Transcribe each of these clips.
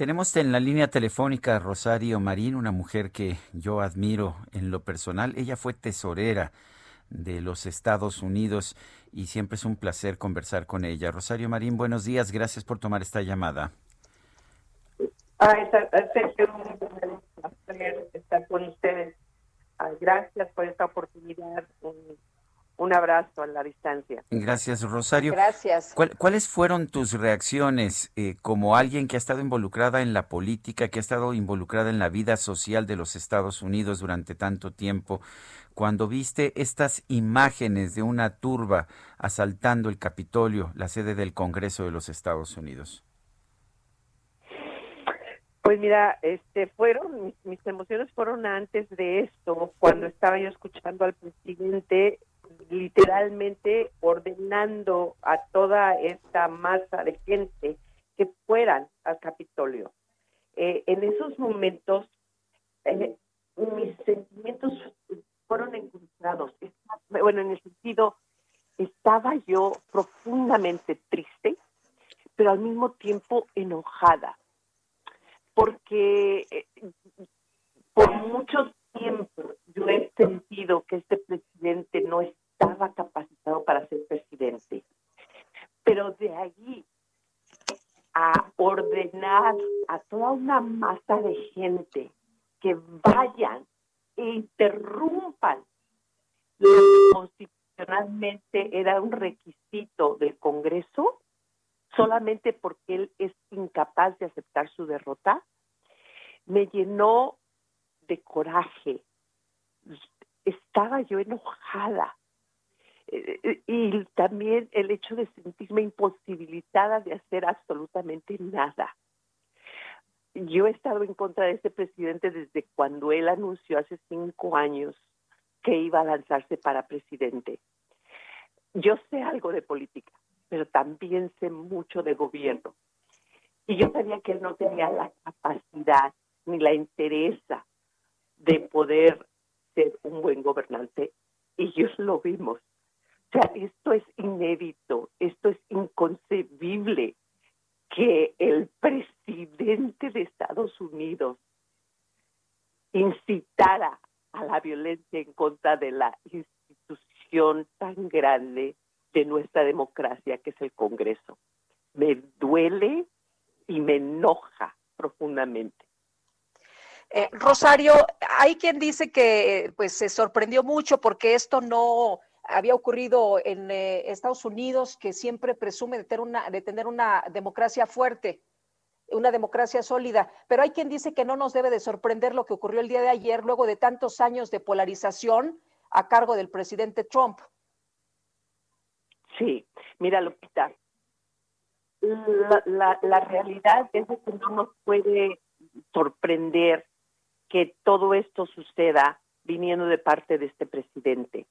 Tenemos en la línea telefónica Rosario Marín, una mujer que yo admiro en lo personal. Ella fue tesorera de los Estados Unidos y siempre es un placer conversar con ella. Rosario Marín, buenos días, gracias por tomar esta llamada. Ah, placer estar con ustedes. Gracias por esta oportunidad. Un, abrazo a la distancia. Gracias, Rosario. Gracias. ¿Cuál, ¿Cuáles fueron tus reacciones eh, como alguien que ha estado involucrada en la política, que ha estado involucrada en la vida social de los Estados Unidos durante tanto tiempo? cuando viste estas imágenes de una turba asaltando el Capitolio, la sede del Congreso de los Estados Unidos? Pues mira, este fueron mis, mis, emociones fueron antes de esto, cuando estaba yo escuchando al presidente literalmente ordenando a toda esta masa de gente que fueran al Capitolio. Eh, en esos momentos, eh, mis sentimientos fueron encontrados. Bueno, en el sentido, estaba yo profundamente triste, pero al mismo tiempo enojada, porque De allí a ordenar a toda una masa de gente que vayan interrumpan lo que constitucionalmente era un requisito del Congreso solamente porque él es incapaz de aceptar su derrota, me llenó de coraje. Estaba yo enojada. Eh, y también el hecho de sentirme imposibilitada de hacer absolutamente nada yo he estado en contra de este presidente desde cuando él anunció hace cinco años que iba a lanzarse para presidente. Yo sé algo de política, pero también sé mucho de gobierno. Y yo sabía que él no tenía la capacidad ni la interesa de poder ser un buen gobernante. Y ellos lo vimos. O sea, esto es inédito, esto es inconcebible que el presidente de Estados Unidos incitara a la violencia en contra de la institución tan grande de nuestra democracia que es el Congreso. Me duele y me enoja profundamente. Eh, Rosario, hay quien dice que pues se sorprendió mucho porque esto no había ocurrido en eh, Estados Unidos, que siempre presume de tener, una, de tener una democracia fuerte, una democracia sólida. Pero hay quien dice que no nos debe de sorprender lo que ocurrió el día de ayer, luego de tantos años de polarización a cargo del presidente Trump. Sí, mira, Lupita, la, realidad es que no nos puede sorprender que todo esto suceda viniendo de parte de este presidente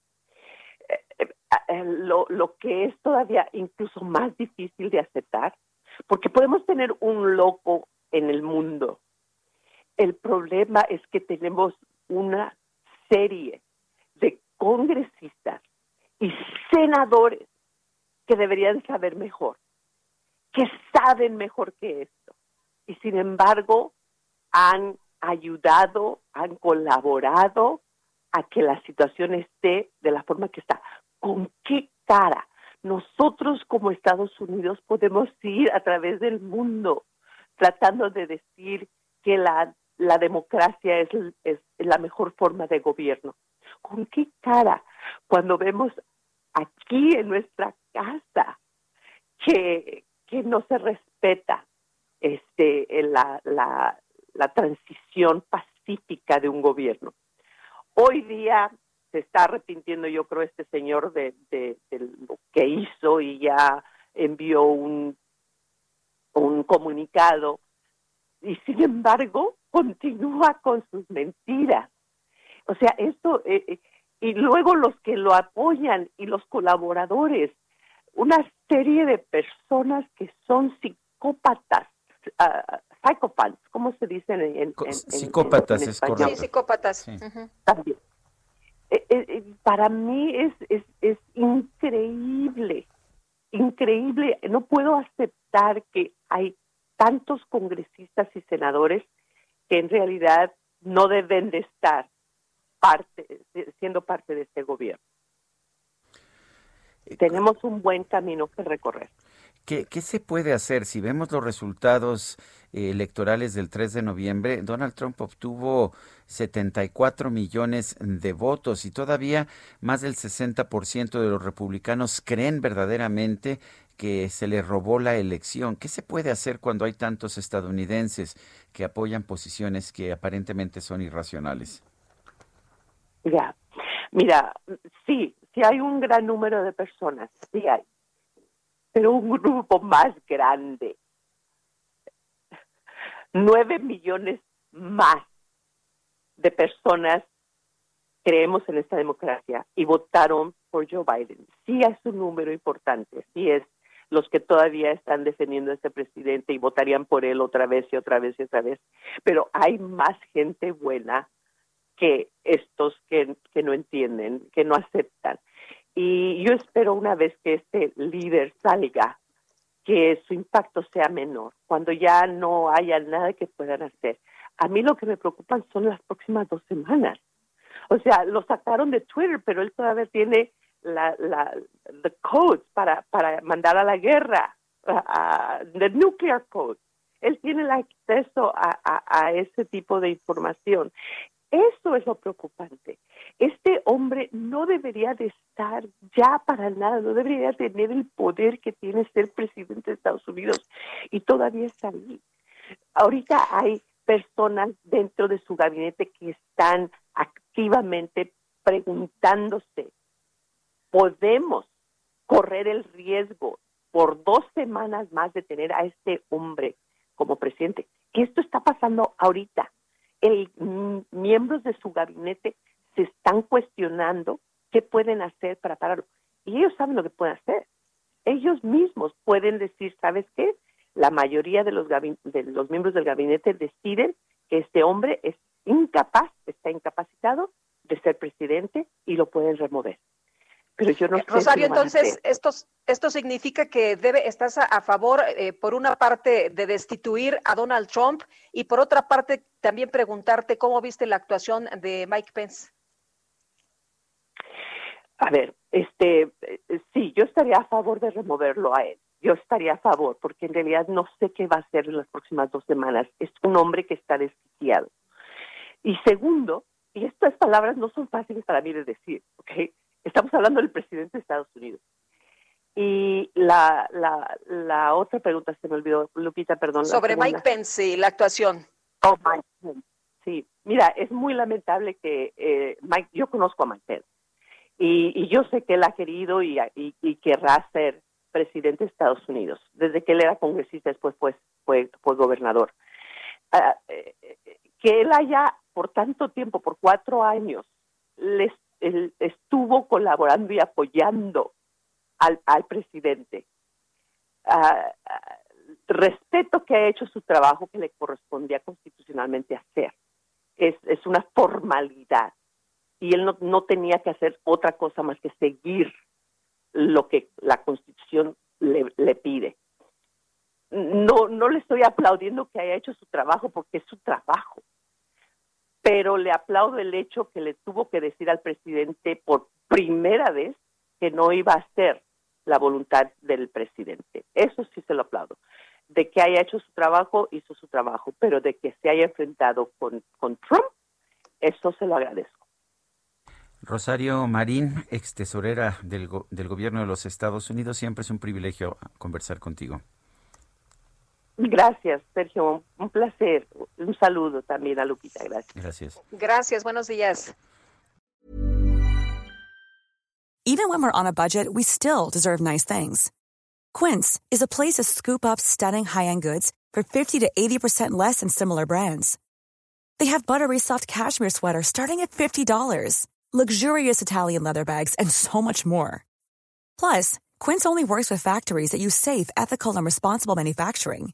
eh, lo, lo que es todavía incluso más difícil de aceptar, porque podemos tener un loco en el mundo. El problema es que tenemos una serie de congresistas y senadores que deberían saber mejor, que saben mejor que esto. Y sin embargo, han ayudado, han colaborado a que la situación esté de la forma que está. ¿Con qué cara nosotros como Estados Unidos podemos ir a través del mundo tratando de decir que la, la democracia es, es la mejor forma de gobierno? ¿Con qué cara cuando vemos aquí en nuestra casa que, que no se respeta este, la, la, la transición pacífica de un gobierno? Hoy día se está arrepintiendo, yo creo, este señor de, de, lo que hizo y ya envió un, comunicado y sin embargo continúa con sus mentiras. O sea, esto, eh, eh, y luego los que lo apoyan y los colaboradores, una serie de personas que son psicópatas, uh, ¿cómo se dice en, en, psicópatas, es correcto. Sí, psicópatas. También. Eh, para mí es, es, es increíble, increíble. No puedo aceptar que hay tantos congresistas y senadores que en realidad no deben de estar parte, siendo parte de este gobierno. Eh, Tenemos un buen camino que recorrer. ¿Qué, ¿Qué, se puede hacer si vemos los resultados eh, electorales del 3 de noviembre? Donald Trump obtuvo 74 millones de votos y todavía más del 60% de los republicanos creen verdaderamente que se le robó la elección. ¿Qué se puede hacer cuando hay tantos estadounidenses que apoyan posiciones que aparentemente son irracionales? Ya, mira, sí, sí hay un gran número de personas, sí hay, pero un grupo más grande, nueve millones más de personas creemos en esta democracia y votaron por Joe Biden. Sí es un número importante, sí es los que todavía están defendiendo a este presidente y votarían por él otra vez y otra vez y otra vez. Pero hay más gente buena que estos que, que no entienden, que no aceptan. Y yo espero una vez que este líder salga, que su impacto sea menor, cuando ya no haya nada que puedan hacer. A mí lo que me preocupan son las próximas dos semanas. O sea, lo sacaron de Twitter, pero él todavía tiene la, la the codes para, para mandar a la guerra, uh, the nuclear code. Él tiene el acceso a, a, a ese tipo de información. Eso es lo preocupante. Este hombre no debería de estar ya para nada, no debería tener el poder que tiene ser presidente de Estados Unidos y todavía está ahí. Ahorita hay personas dentro de su gabinete que están activamente preguntándose podemos correr el riesgo por dos semanas más de tener a este hombre como presidente. Esto está pasando ahorita. El, mm, miembros de su gabinete se están cuestionando qué pueden hacer para pararlo. Y ellos saben lo que pueden hacer. Ellos mismos pueden decir, ¿sabes qué? La mayoría de los, de los miembros del gabinete deciden que este hombre es incapaz, está incapacitado de ser presidente y lo pueden remover. Pero yo no eh, Rosario, entonces, esto, esto significa que debe, estás a, favor, eh, por una parte, de destituir a Donald Trump y por otra parte, también preguntarte cómo viste la actuación de Mike Pence. A ver, este, eh, sí, yo estaría a favor de removerlo a él. Yo estaría a favor, porque en realidad no sé qué va a hacer en las próximas dos semanas. Es un hombre que está desquiciado. Y segundo, y estas palabras no son fáciles para mí de decir, ¿ok? Estamos hablando del presidente de Estados Unidos. Y la, la, la otra pregunta se me olvidó, Lupita, perdón. Sobre Mike Pence y la actuación. Oh, Mike Pence. Sí, mira, es muy lamentable que eh, Mike, yo conozco a Mike Pence y, y, yo sé que él ha querido y, y, y, querrá ser presidente de Estados Unidos. Desde que él era congresista, después pues, fue, fue gobernador. Uh, que él haya por tanto tiempo, por cuatro años, les él estuvo colaborando y apoyando al, al presidente. Uh, respeto que ha hecho su trabajo que le correspondía constitucionalmente hacer. Es, es una formalidad. Y él no, no tenía que hacer otra cosa más que seguir lo que la constitución le, le pide. No, no le estoy aplaudiendo que haya hecho su trabajo porque es su trabajo pero le aplaudo el hecho que le tuvo que decir al presidente por primera vez que no iba a ser la voluntad del presidente. Eso sí se lo aplaudo. De que haya hecho su trabajo, hizo su trabajo, pero de que se haya enfrentado con, Trump, eso se lo agradezco. Rosario Marín, ex tesorera del, del gobierno de los Estados Unidos, siempre es un privilegio conversar contigo. Gracias, Sergio. Un placer. Un saludo también a Lupita. Gracias. Gracias. Gracias. Buenos días. Even when we're on a budget, we still deserve nice things. Quince is a place to scoop up stunning high-end goods for 50 to 80% less than similar brands. They have buttery soft cashmere sweaters starting at $50, luxurious Italian leather bags, and so much more. Plus, Quince only works with factories that use safe, ethical, and responsible manufacturing.